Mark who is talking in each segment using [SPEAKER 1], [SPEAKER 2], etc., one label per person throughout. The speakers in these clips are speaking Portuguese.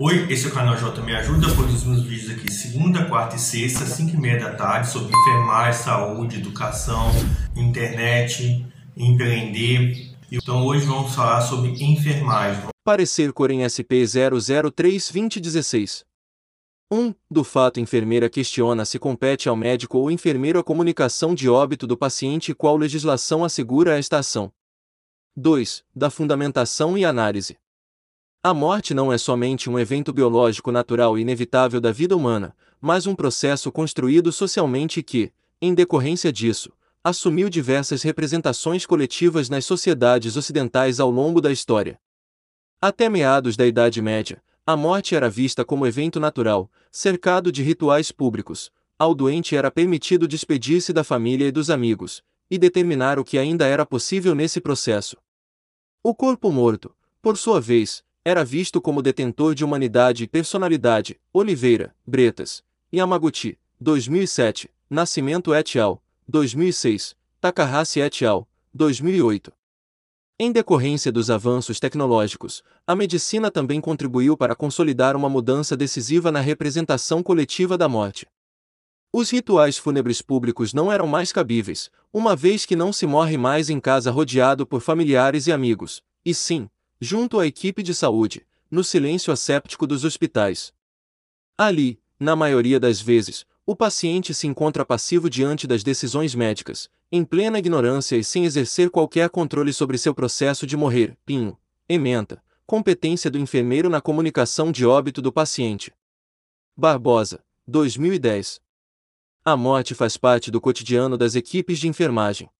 [SPEAKER 1] Oi, esse é o canal J Me Ajuda, produzimos vídeos aqui segunda, quarta e sexta, 5 e meia da tarde, sobre enfermagem, saúde, educação, internet, empreender. Então hoje vamos falar sobre enfermagem.
[SPEAKER 2] Parecer Corem SP 003-2016 1. Do fato enfermeira questiona se compete ao médico ou enfermeiro a comunicação de óbito do paciente e qual legislação assegura esta ação. 2. Da fundamentação e análise. A morte não é somente um evento biológico natural e inevitável da vida humana, mas um processo construído socialmente que, em decorrência disso, assumiu diversas representações coletivas nas sociedades ocidentais ao longo da história. Até meados da Idade Média, a morte era vista como evento natural, cercado de rituais públicos. Ao doente era permitido despedir-se da família e dos amigos, e determinar o que ainda era possível nesse processo. O corpo morto, por sua vez, era visto como detentor de humanidade e personalidade. Oliveira, Bretas, Yamaguchi, 2007, Nascimento et al., 2006, Takahashi et al., 2008. Em decorrência dos avanços tecnológicos, a medicina também contribuiu para consolidar uma mudança decisiva na representação coletiva da morte. Os rituais fúnebres públicos não eram mais cabíveis, uma vez que não se morre mais em casa rodeado por familiares e amigos, e sim, junto à equipe de saúde, no silêncio asséptico dos hospitais. Ali, na maioria das vezes, o paciente se encontra passivo diante das decisões médicas, em plena ignorância e sem exercer qualquer controle sobre seu processo de morrer. Pinho, ementa, competência do enfermeiro na comunicação de óbito do paciente. Barbosa, 2010. A morte faz parte do cotidiano das equipes de enfermagem.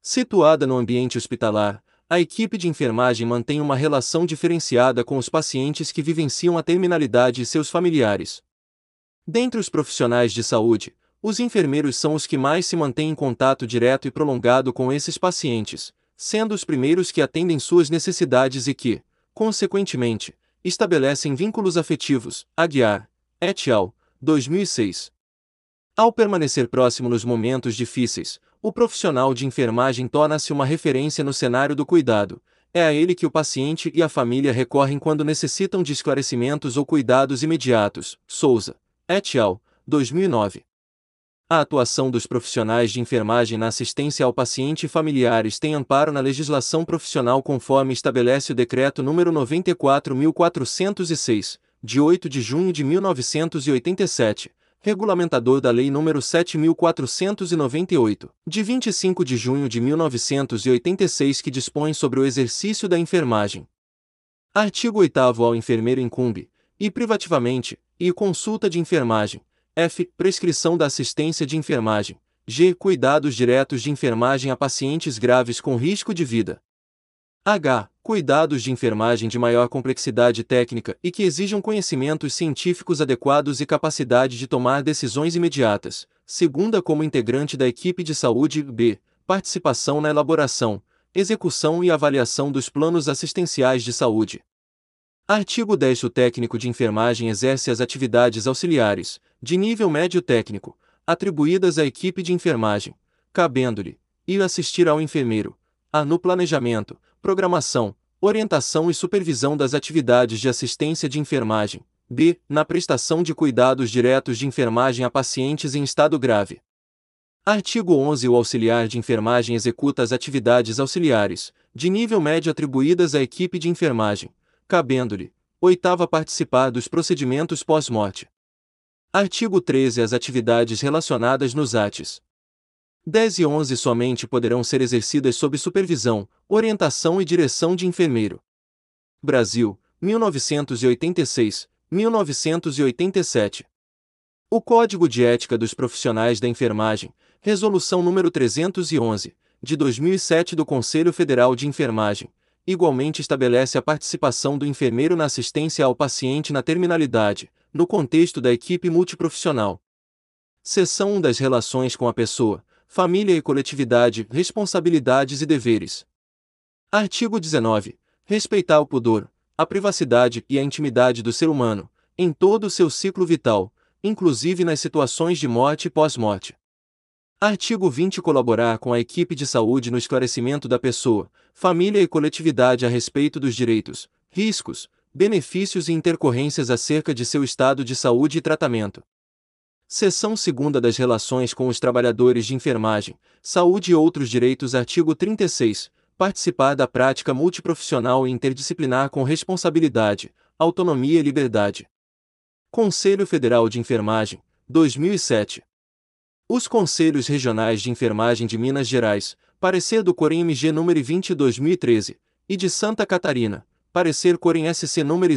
[SPEAKER 2] Situada no ambiente hospitalar, a equipe de enfermagem mantém uma relação diferenciada com os pacientes que vivenciam a terminalidade e seus familiares. Dentre os profissionais de saúde, os enfermeiros são os que mais se mantêm em contato direto e prolongado com esses pacientes, sendo os primeiros que atendem suas necessidades e que, consequentemente, estabelecem vínculos afetivos. Aguiar, et al., 2006. Ao permanecer próximo nos momentos difíceis, o profissional de enfermagem torna-se uma referência no cenário do cuidado. É a ele que o paciente e a família recorrem quando necessitam de esclarecimentos ou cuidados imediatos. Souza, et al., 2009. A atuação dos profissionais de enfermagem na assistência ao paciente e familiares tem amparo na legislação profissional conforme estabelece o Decreto nº 94.406, de 8 de junho de 1987 regulamentador da Lei nº 7498, de 25 de junho de 1986 que dispõe sobre o exercício da enfermagem. Artigo 8 ao enfermeiro incumbe, e privativamente, e consulta de enfermagem, F. Prescrição da assistência de enfermagem, G. Cuidados diretos de enfermagem a pacientes graves com risco de vida. H. Cuidados de enfermagem de maior complexidade técnica e que exijam conhecimentos científicos adequados e capacidade de tomar decisões imediatas. Segunda, como integrante da equipe de saúde. B. Participação na elaboração, execução e avaliação dos planos assistenciais de saúde. Artigo 10. O técnico de enfermagem exerce as atividades auxiliares, de nível médio técnico, atribuídas à equipe de enfermagem, cabendo-lhe ir assistir ao enfermeiro, a no planejamento, programação, orientação e supervisão das atividades de assistência de enfermagem. B. Na prestação de cuidados diretos de enfermagem a pacientes em estado grave. Artigo 11. O auxiliar de enfermagem executa as atividades auxiliares, de nível médio atribuídas à equipe de enfermagem, cabendo-lhe, oitava, participar dos procedimentos pós-morte. Artigo 13. As atividades relacionadas nos ATs. 10 e 11 somente poderão ser exercidas sob supervisão, orientação e direção de enfermeiro. Brasil, 1986, 1987. O Código de Ética dos Profissionais da Enfermagem, Resolução número 311, de 2007 do Conselho Federal de Enfermagem, igualmente estabelece a participação do enfermeiro na assistência ao paciente na terminalidade, no contexto da equipe multiprofissional. Seção 1 das relações com a pessoa, família e coletividade, responsabilidades e deveres. Artigo 19. Respeitar o pudor, a privacidade e a intimidade do ser humano, em todo o seu ciclo vital, inclusive nas situações de morte e pós-morte. Artigo 20. Colaborar com a equipe de saúde no esclarecimento da pessoa, família e coletividade a respeito dos direitos, riscos, benefícios e intercorrências acerca de seu estado de saúde e tratamento. Seção 2 das Relações com os Trabalhadores de Enfermagem, Saúde e Outros Direitos, artigo 36. Participar da prática multiprofissional e interdisciplinar com responsabilidade, autonomia e liberdade. Conselho Federal de Enfermagem, 2007. Os Conselhos Regionais de Enfermagem de Minas Gerais, parecer do Corém MG número 20 2013, e de Santa Catarina, parecer Corém SC número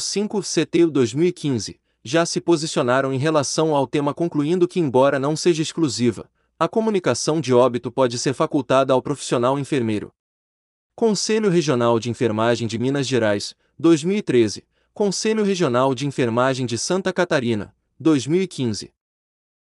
[SPEAKER 2] 005 CT 2015, já se posicionaram em relação ao tema concluindo que embora não seja exclusiva, a comunicação de óbito pode ser facultada ao profissional enfermeiro. Conselho Regional de Enfermagem de Minas Gerais, 2013, Conselho Regional de Enfermagem de Santa Catarina, 2015.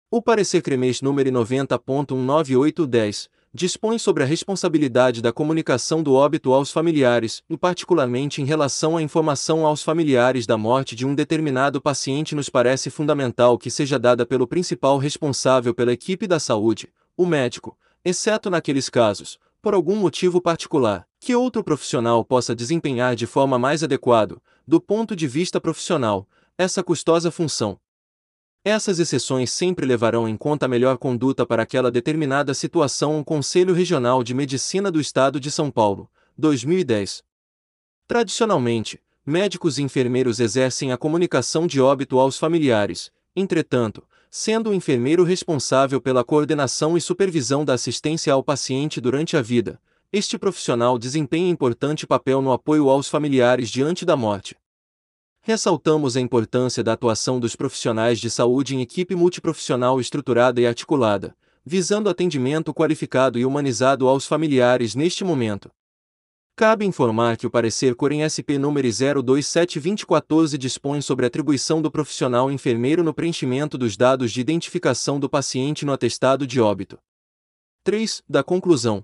[SPEAKER 2] O parecer CREMES número 90.19810 dispõe sobre a responsabilidade da comunicação do óbito aos familiares, e particularmente em relação à informação aos familiares da morte de um determinado paciente nos parece fundamental que seja dada pelo principal responsável pela equipe da saúde, o médico, exceto naqueles casos, por algum motivo particular, que outro profissional possa desempenhar de forma mais adequada, do ponto de vista profissional, essa custosa função. Essas exceções sempre levarão em conta a melhor conduta para aquela determinada situação. O Conselho Regional de Medicina do Estado de São Paulo, 2010. Tradicionalmente, médicos e enfermeiros exercem a comunicação de óbito aos familiares, entretanto, sendo o enfermeiro responsável pela coordenação e supervisão da assistência ao paciente durante a vida, este profissional desempenha importante papel no apoio aos familiares diante da morte. Ressaltamos a importância da atuação dos profissionais de saúde em equipe multiprofissional estruturada e articulada, visando atendimento qualificado e humanizado aos familiares neste momento. Cabe informar que o parecer Corem SP número 0272014 dispõe sobre a atribuição do profissional enfermeiro no preenchimento dos dados de identificação do paciente no atestado de óbito. 3. Da conclusão.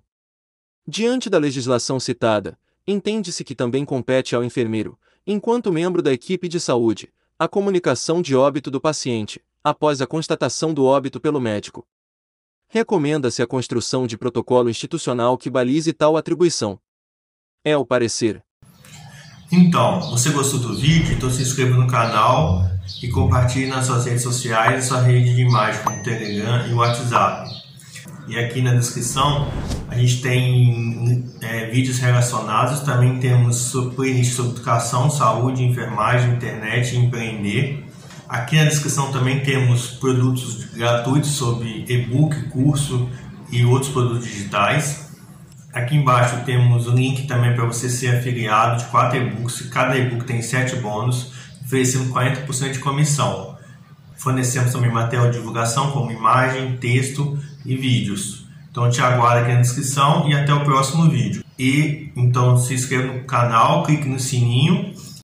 [SPEAKER 2] Diante da legislação citada, entende-se que também compete ao enfermeiro, enquanto membro da equipe de saúde, a comunicação de óbito do paciente, após a constatação do óbito pelo médico. Recomenda-se a construção de protocolo institucional que balize tal atribuição. É o parecer.
[SPEAKER 1] Então, você gostou do vídeo? Então se inscreva no canal e compartilhe nas suas redes sociais e sua rede de imagem como o Telegram e o WhatsApp. E aqui na descrição a gente tem é, vídeos relacionados, também temos playlist sobre educação, saúde, enfermagem, internet e empreender. Aqui na descrição também temos produtos gratuitos sobre e-book, curso e outros produtos digitais. Aqui embaixo temos o link também para você ser afiliado de quatro e-books. Cada e-book tem sete bônus, oferecendo 40% de comissão. Fornecemos também material de divulgação como imagem, texto e vídeos. Então te aguardo aqui na descrição e até o próximo vídeo. E então se inscreva no canal, clique no sininho